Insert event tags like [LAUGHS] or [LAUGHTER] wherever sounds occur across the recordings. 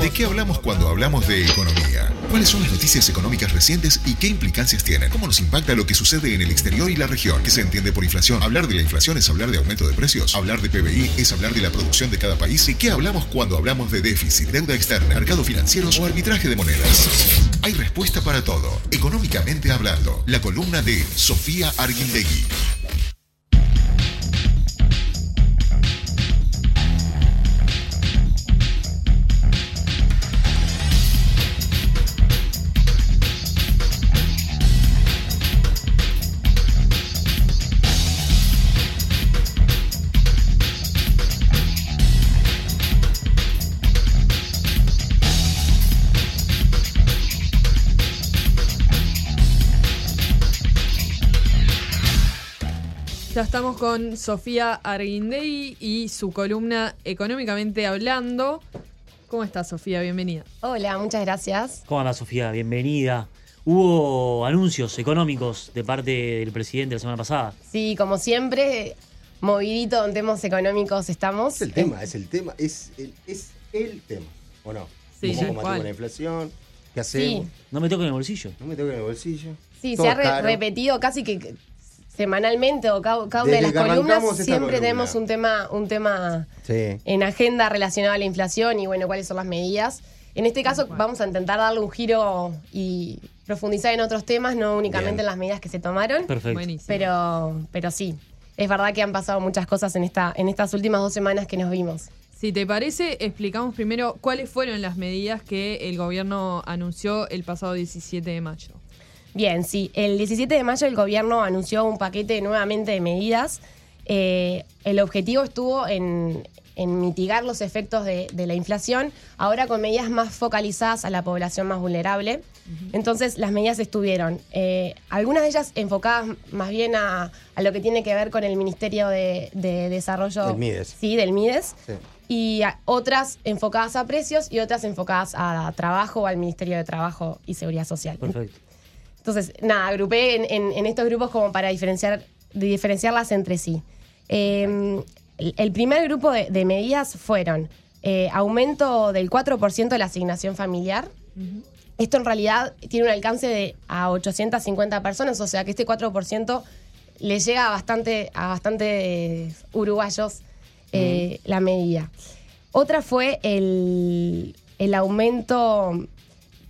¿De qué hablamos cuando hablamos de economía? ¿Cuáles son las noticias económicas recientes y qué implicancias tienen? ¿Cómo nos impacta lo que sucede en el exterior y la región? ¿Qué se entiende por inflación? Hablar de la inflación es hablar de aumento de precios. Hablar de PBI es hablar de la producción de cada país. ¿De qué hablamos cuando hablamos de déficit, deuda externa, mercado financiero o arbitraje de monedas? Hay respuesta para todo. Económicamente hablando, la columna de Sofía Arguindegui. Estamos con Sofía Arguindey y su columna Económicamente Hablando. ¿Cómo estás, Sofía? Bienvenida. Hola, muchas gracias. ¿Cómo anda Sofía? Bienvenida. Hubo anuncios económicos de parte del presidente la semana pasada. Sí, como siempre, movidito en temas económicos estamos. Es el tema, es el tema, es el, es el tema, ¿o no? Sí, ¿Cómo combatimos la inflación? ¿Qué hacemos? Sí, No me toquen el bolsillo. No me toquen el bolsillo. sí, Todo se ha re- caro. repetido casi que semanalmente o cada, cada una de las columnas siempre columna. tenemos un tema, un tema Sí. en agenda relacionado a la inflación y bueno, cuáles son las medidas. En este caso vamos a intentar darle un giro y profundizar en otros temas, no únicamente Bien. en las medidas que se tomaron. Perfecto. Buenísimo. Pero, pero sí, es verdad que han pasado muchas cosas en, esta, en estas últimas dos semanas que nos vimos. Si te parece, explicamos primero cuáles fueron las medidas que el gobierno anunció el pasado 17 de mayo. Bien, sí. El 17 de mayo el gobierno anunció un paquete nuevamente de medidas. Eh, el objetivo estuvo en, en mitigar los efectos de, de la inflación, ahora con medidas más focalizadas a la población más vulnerable. Entonces, las medidas estuvieron, eh, algunas de ellas enfocadas más bien a, a lo que tiene que ver con el Ministerio de, de Desarrollo. Del Mides. Sí, del MIDES. Sí. Y a- otras enfocadas a precios y otras enfocadas a trabajo o al Ministerio de Trabajo y Seguridad Social. Perfecto. Entonces, nada, agrupé en, en- en estos grupos como para diferenciar, diferenciarlas entre sí. Eh, el, primer grupo de, de medidas fueron eh, aumento del 4% de la asignación familiar. Esto en realidad tiene un alcance de a 850 personas, o sea que este 4% le llega a bastante a bastantes uruguayos eh, la medida. Otra fue el, el aumento,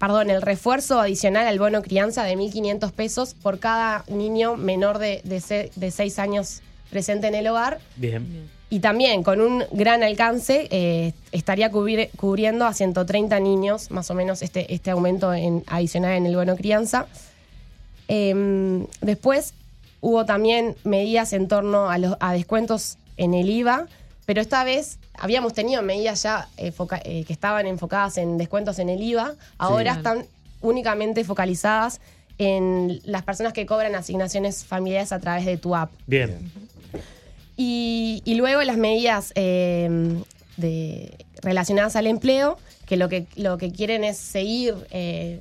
perdón, el refuerzo adicional al bono crianza de 1.500 pesos por cada niño menor de, de, de 6 años presente en el hogar. Bien. Y también con un gran alcance eh, estaría cubriendo a 130 niños, más o menos, este, este aumento en, adicional en el bono crianza. Em, después hubo también medidas en torno a, los, a descuentos en el IVA, pero esta vez habíamos tenido medidas ya eh, eh, que estaban enfocadas en descuentos en el IVA, ahora están únicamente focalizadas en las personas que cobran asignaciones familiares a través de tu app. Bien. Y, y luego las medidas eh, de, relacionadas al empleo, que lo que, lo que quieren es seguir eh,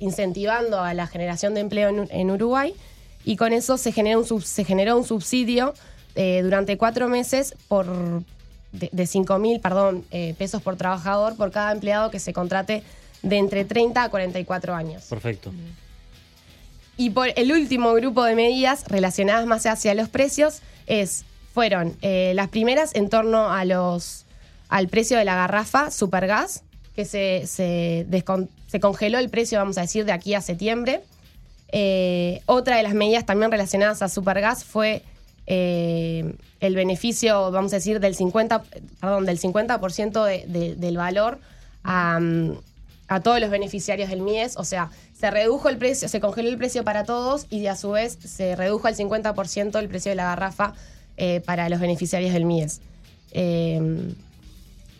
incentivando a la generación de empleo en, en Uruguay. Y con eso se, genera un sub- se generó un subsidio eh, durante cuatro meses por de, de 5 mil perdón, eh, pesos por trabajador por cada empleado que se contrate de entre 30 a 44 años. Perfecto. Y por el último grupo de medidas relacionadas más hacia los precios es, fueron eh, las primeras en torno a los, al precio de la garrafa Supergas, que se, se, descon- se congeló el precio, vamos a decir, de aquí a septiembre. Eh, otra de las medidas también relacionadas a Supergas fue eh, el beneficio, vamos a decir, del 50%, perdón, del 50% de- de- del valor a, a todos los beneficiarios del MIES. O sea, se redujo el precio, se congeló el precio para todos y a su vez se redujo al 50% el precio de la garrafa eh, para los beneficiarios del MIES. Eh,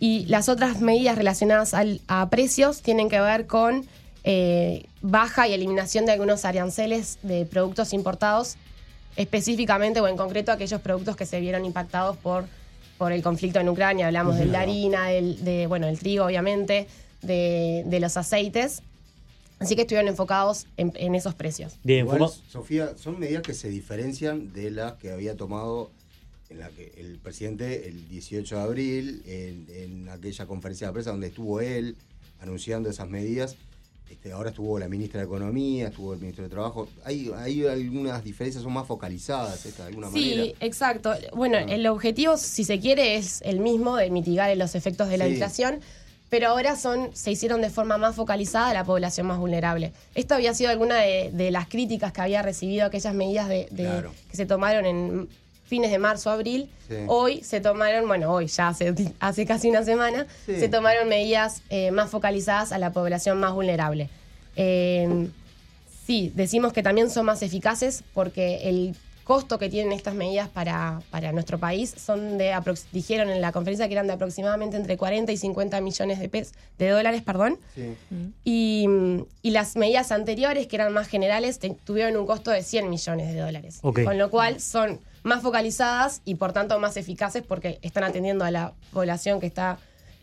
y las otras medidas relacionadas a precios tienen que ver con eh, baja y eliminación de algunos aranceles de productos importados, específicamente o en concreto aquellos productos que se vieron impactados por, por el conflicto en Ucrania. Hablamos de la harina, del, de, bueno, el trigo, obviamente, de, de los aceites. Así que estuvieron enfocados en, en esos precios. Bien, Igual, Sofía, son medidas que se diferencian de las que había tomado en la que el presidente el 18 de abril, en, en aquella conferencia de prensa donde estuvo él anunciando esas medidas, este, ahora estuvo la ministra de Economía, estuvo el ministro de Trabajo. Hay, hay algunas diferencias, son más focalizadas, esta, de alguna Sí, manera. exacto. Bueno, Ah. el objetivo, si se quiere, es el mismo de mitigar los efectos de la Sí. inflación, pero ahora son, se hicieron de forma más focalizada a la población más vulnerable. Esto había sido alguna de, de las críticas que había recibido aquellas medidas de, de- Claro. que se tomaron en fines de marzo, abril. Sí. Hoy se tomaron, bueno, hoy ya hace, [LAUGHS] hace casi una semana, Sí. se tomaron medidas eh, más focalizadas a la población más vulnerable. Eh, Sí, decimos que también son más eficaces porque el costo que tienen estas medidas para, para nuestro país son de, dijeron en la conferencia que eran de aproximadamente entre 40 y 50 millones de, pes- de dólares, perdón. Sí. Y, y las medidas anteriores, que eran más generales, te- tuvieron un costo de 100 millones de dólares. Con lo cual son más focalizadas y por tanto más eficaces porque están atendiendo a la población que está,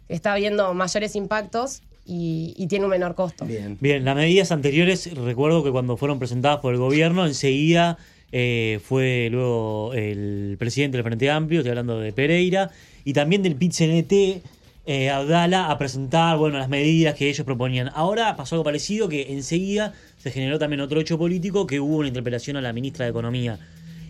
que está viendo mayores impactos y, y tiene un menor costo. Bien. Bien, las medidas anteriores, recuerdo que cuando fueron presentadas por el gobierno, enseguida eh, fue luego el presidente del Frente Amplio, estoy hablando de Pereira, y también del PIT-CNT, eh, Abdala, a presentar bueno, las medidas que ellos proponían. Ahora pasó algo parecido, que enseguida se generó también otro hecho político, que hubo una interpelación a la ministra de Economía.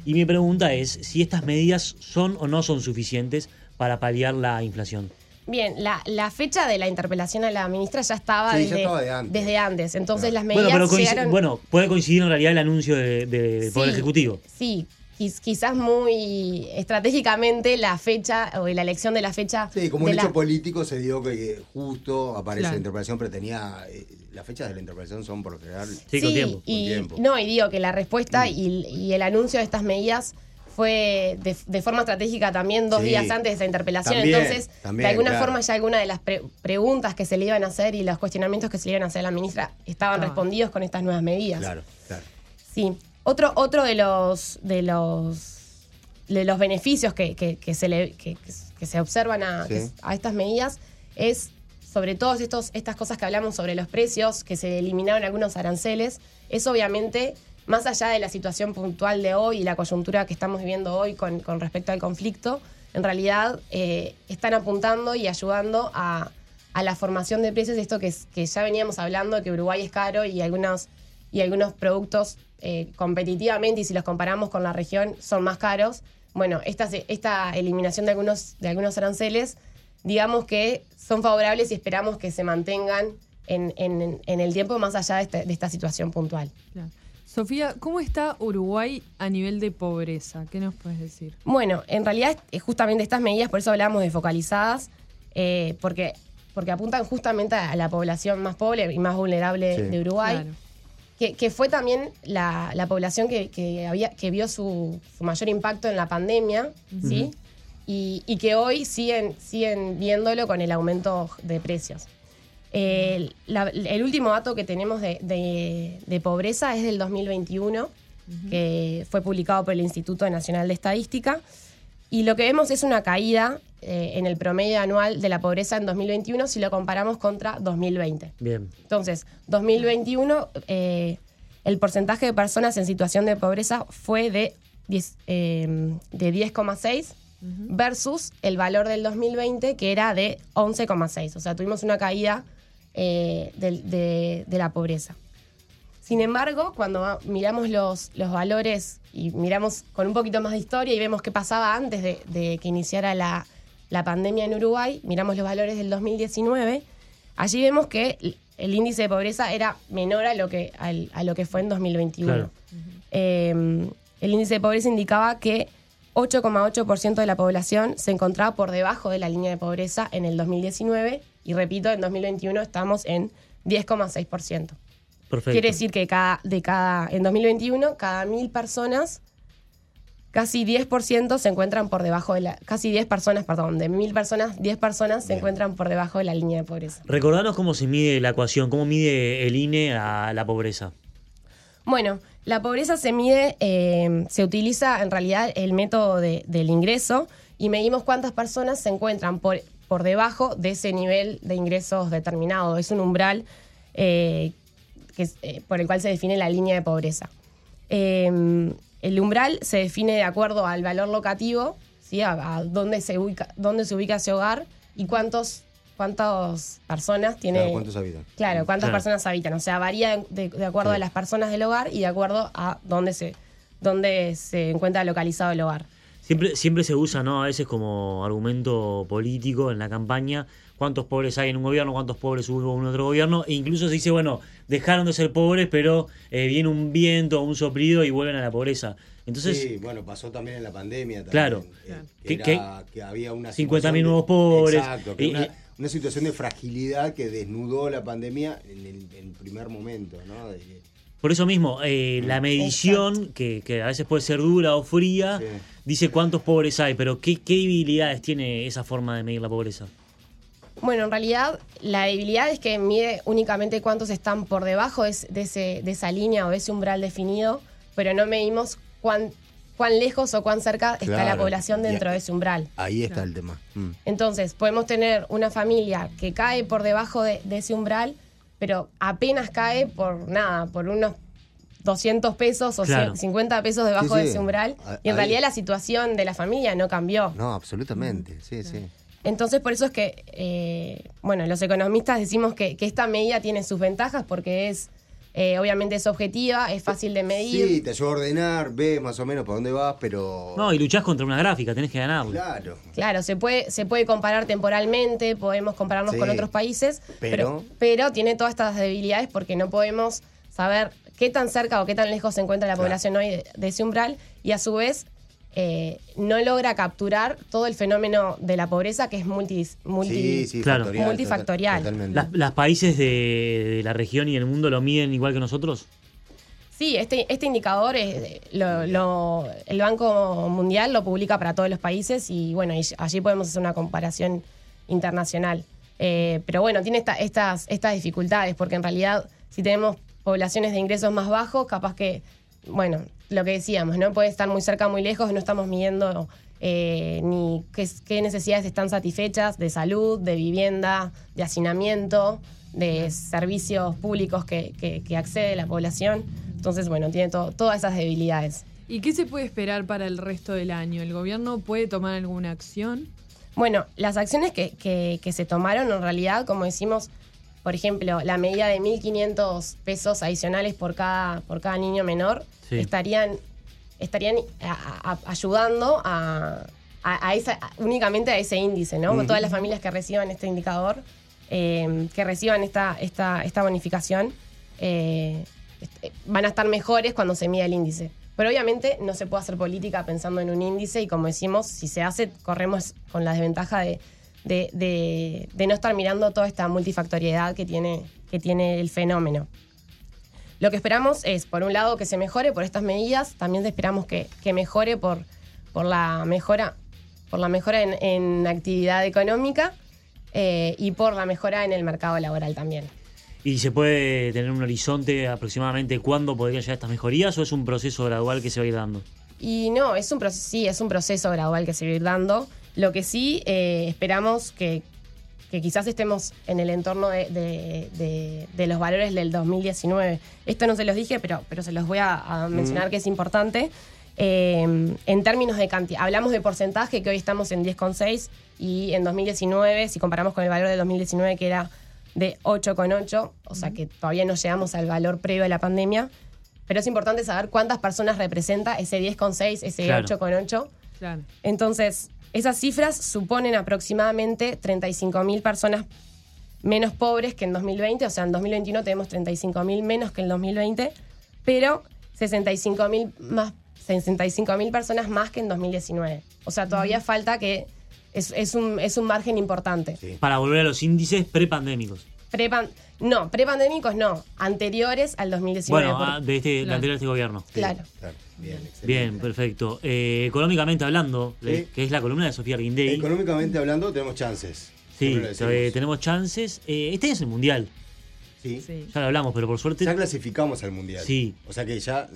Y mi pregunta es si estas medidas son o no son suficientes para paliar la inflación. Bien, la, la fecha de la interpelación a la ministra ya estaba, Sí, ya desde, estaba de antes. desde antes. Entonces Claro. las medidas Bueno, pero llegaron... bueno, puede coincidir en realidad el anuncio de- de- del Poder Sí, Ejecutivo. Sí, quiz- quizás muy estratégicamente la fecha o la elección de la fecha. Sí, como un la- hecho político se dio que justo aparece Claro. la interpelación, pero tenía. eh, las fechas de la interpelación son por lo general. Sí, con tiempo. Y, Con tiempo. No, y digo que la respuesta y, y el anuncio de estas medidas fue de, de forma estratégica también dos Sí. días antes de esa interpelación. También, Entonces, también, de alguna claro. forma ya alguna de las pre- preguntas que se le iban a hacer y los cuestionamientos que se le iban a hacer a la ministra estaban respondidos con estas nuevas medidas. Claro, claro. Sí. Otro, otro de los de los de los beneficios que, que- que se le que, se observan a, Sí. que- a estas medidas es sobre todo estos, estas cosas que hablamos sobre los precios, que se eliminaron algunos aranceles, es obviamente, más allá de la situación puntual de hoy y la coyuntura que estamos viviendo hoy con, respecto al conflicto, en realidad eh, están apuntando y ayudando a, la formación de precios, esto que, que ya veníamos hablando, que Uruguay es caro y algunos, y algunos productos eh, competitivamente, y si los comparamos con la región, son más caros. Bueno, esta, eliminación de algunos, de algunos aranceles, digamos que son favorables y esperamos que se mantengan en, el tiempo más allá de, de esta situación puntual. Claro. Sofía, ¿cómo está Uruguay a nivel de pobreza? ¿Qué nos puedes decir? Bueno, en realidad es justamente estas medidas, por eso hablamos de focalizadas, eh, porque, porque apuntan justamente a la población más pobre y más vulnerable Sí. de Uruguay, Claro. que, que fue también la, la población que, que había, que vio su, su mayor impacto en la pandemia, ¿sí? Y, y que hoy siguen, siguen viéndolo con el aumento de precios. El, la- el último dato que tenemos de, de- de pobreza es del 2021, que fue publicado por el Instituto Nacional de Estadística. Y lo que vemos es una caída eh, en el promedio anual de la pobreza en 2021 si lo comparamos contra 2020. Bien. Entonces, 2021, eh, el porcentaje de personas en situación de pobreza fue de 10, eh, de 10,6 versus el valor del 2020 que era de 11,6. O sea, tuvimos una caída eh, de, de la pobreza. Sin embargo, cuando miramos los, los valores y miramos con un poquito más de historia y vemos qué pasaba antes de, de que iniciara la, la pandemia en Uruguay, miramos los valores del 2019, allí vemos que el, el índice de pobreza era menor a lo que, al- a lo que fue en 2021. Claro. Eh, el índice de pobreza indicaba que 8,8% de la población se encontraba por debajo de la línea de pobreza en el 2019 y repito, en 2021 estamos en 10,6%. Perfecto. Quiere decir que cada, de cada, en 2021, cada mil personas, casi 10% se encuentran por debajo de la. Casi 10 personas, perdón, de mil personas, 10 personas se Bien. encuentran por debajo de la línea de pobreza. Recordanos cómo se mide la ecuación, cómo mide el INE a la pobreza. Bueno, la pobreza se mide, eh, se utiliza en realidad el método de- del ingreso y medimos cuántas personas se encuentran por, por debajo de ese nivel de ingresos determinado. Es un umbral eh, que es, eh, por el cual se define la línea de pobreza. Eh, el umbral se define de acuerdo al valor locativo, ¿sí? A, a dónde, se ubica, dónde se ubica ese hogar y cuántos, cuántas personas tiene. Claro, ¿Cuántos habitan? Claro, cuántas Claro. personas habitan. O sea, varía de, de acuerdo Sí. a las personas del hogar y de acuerdo a dónde se, dónde se encuentra localizado el hogar. Siempre, siempre se usa, ¿no? A veces como argumento político en la campaña, cuántos pobres hay en un gobierno, cuántos pobres hubo en otro gobierno, e incluso se dice, bueno, dejaron de ser pobres, pero eh, viene un viento o un soplido y vuelven a la pobreza. Entonces, sí, bueno, pasó también en la pandemia. También, Claro. eh, Que- que, que- era- que había una 50.000 situación de- nuevos pobres. Exacto, que Y- una, y- una situación de fragilidad que desnudó la pandemia en el, en primer momento, ¿no? De- por eso mismo, eh, la medición, que, que a veces puede ser dura o fría, Sí. Dice cuántos pobres hay, pero ¿qué, ¿qué debilidades tiene esa forma de medir la pobreza? Bueno, en realidad la debilidad es que mide únicamente cuántos están por debajo de, ese- de ese, de esa línea o de ese umbral definido, pero no medimos cuán, cuán lejos o cuán cerca está la población dentro de ese umbral. ahí está el tema. Mm. Entonces, podemos tener una familia que cae por debajo de, de ese umbral, pero apenas cae por nada, por unos 200 pesos o Claro. 50 pesos debajo Sí, sí. de ese umbral. A- Y en ahí- realidad la situación de la familia no cambió. No, absolutamente, sí, sí. Entonces, por eso es que, eh, bueno, los economistas decimos que, que esta medida tiene sus ventajas porque es, eh, obviamente es objetiva, es fácil de medir. Sí, te ayuda a ordenar, ves más o menos por dónde vas, pero... No, y luchás contra una gráfica, tenés que ganarlo. Claro. Claro, se puede, se puede comparar temporalmente, podemos compararnos Sí. con otros países, Pero- pero, pero tiene todas estas debilidades porque no podemos saber qué tan cerca o qué tan lejos se encuentra la Claro. población hoy de, de ese umbral y a su vez eh, no logra capturar todo el fenómeno de la pobreza que es multi, multi- Sí, sí, Claro. factorial, Multifactorial. total-. ¿Las, las países de, de la región y el mundo lo miden igual que nosotros? Sí, este, este indicador es, lo- lo- el Banco Mundial lo publica para todos los países y bueno, y allí podemos hacer una comparación internacional. Eh, pero bueno, tiene esta- estas, estas dificultades porque en realidad si tenemos poblaciones de ingresos más bajos, capaz que, bueno, lo que decíamos, ¿no? Puede estar muy cerca, muy lejos, no estamos midiendo eh, ni qué, qué necesidades están satisfechas de salud, de vivienda, de hacinamiento, de servicios públicos que, que- que accede la población. Entonces, bueno, tiene to- todas esas debilidades. ¿Y qué se puede esperar para el resto del año? ¿El gobierno puede tomar alguna acción? Bueno, las acciones que, que- que se tomaron en realidad, como decimos, por ejemplo, la medida de 1.500 pesos adicionales por cada, por cada niño menor, Sí. estarían, estarían a- a- ayudando a, esa, únicamente a ese índice, ¿no? Todas las familias que reciban este indicador, eh, que reciban esta, esta, esta bonificación, eh, est- van a estar mejores cuando se mida el índice. Pero obviamente no se puede hacer política pensando en un índice y como decimos, si se hace, corremos con la desventaja de, de- de- de no estar mirando toda esta multifactoriedad que tiene, que tiene el fenómeno. Lo que esperamos es, por un lado, que se mejore por estas medidas, también esperamos que, que mejore por, por la mejora, por la mejora en, en actividad económica eh, y por la mejora en el mercado laboral también. ¿Y se puede tener un horizonte aproximadamente cuándo podrían llegar estas mejorías o es un proceso gradual que se va a ir dando? Y no, es un proceso, sí, es un proceso gradual que se va a ir dando. Lo que sí eh, esperamos que, que quizás estemos en el entorno de, de- de- de los valores del 2019. Esto no se los dije, pero, pero se los voy a, a mencionar que es importante. Eh, en términos de cantidad, hablamos de porcentaje, que hoy estamos en 10,6 y en 2019, si comparamos con el valor de 2019 que era de 8,8, o sea que todavía no llegamos al valor previo a la pandemia, pero es importante saber cuántas personas representa ese 10,6, ese Claro. 8,8. Claro. Entonces, esas cifras suponen aproximadamente 35.000 personas menos pobres que en 2020, o sea, en 2021 tenemos 35.000 menos que en 2020, pero 65.000 más 65.000 personas más que en 2019. O sea, todavía falta que es, es un, es un margen importante. Sí. Para volver a los índices prepandémicos. Prepan- no, prepandémicos no, anteriores al 2019. Bueno, porque- ah, de este, Claro. anterior a este gobierno. Sí, Claro. claro. Bien, excelente. Bien, perfecto. Eh, económicamente hablando, Sí. eh, que es la columna de Sofía Arguindey. Económicamente hablando, tenemos chances. Sí, eh, tenemos chances. Eh, este es el mundial. Sí. Sí. Ya lo hablamos, pero por suerte. Ya clasificamos al mundial. Sí. O sea que ya,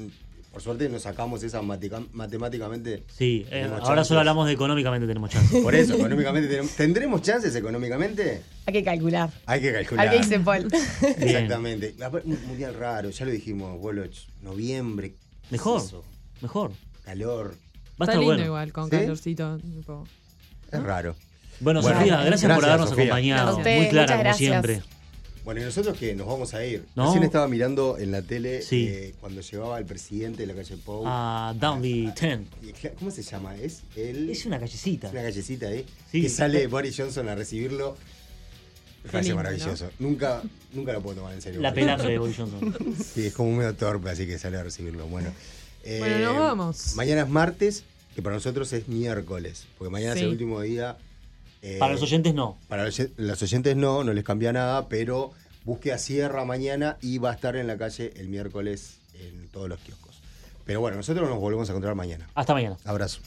por suerte, nos sacamos esa matica- matemáticamente. Sí, eh, ahora chances. solo hablamos de económicamente tenemos chances. Por eso, económicamente tenemos. ¿Tendremos chances económicamente? Hay que calcular. Hay que calcular. Al que dice Paul. Exactamente. Un mundial raro, ya lo dijimos, Woloch. Noviembre. ¿qué es Mejor, mejor. Calor. Va a Está estar lindo bueno. igual, con ¿Sí? calorcito. tipo. Es raro. Bueno, Bueno, Sofía, gracias, por habernos Sofía. acompañado. Muy clara, como gracias. siempre. Bueno, y nosotros que nos vamos a ir. No. Recién estaba mirando en la tele Sí. eh, cuando llegaba el presidente de la calle Pou. A Downby 10. Y, ¿Cómo se llama? Es el. Es una callecita. Es una callecita ahí. Sí. Que sale Boris Johnson a recibirlo. Me parece lindo, maravilloso. Nunca, nunca lo puedo tomar en serio. La [LAUGHS] pelambre de Boris Johnson. Sí, es como medio torpe, así que sale a recibirlo. Bueno, eh, Bueno, nos vamos. Mañana es martes, que para nosotros es miércoles, porque mañana Sí. es el último día. Eh, Para los oyentes no. Para los, los oyentes no, no les cambia nada, pero búsqueda cierra mañana y va a estar en la calle el miércoles en todos los kioscos. Pero bueno, nosotros nos volvemos a encontrar mañana. Hasta mañana. Abrazo.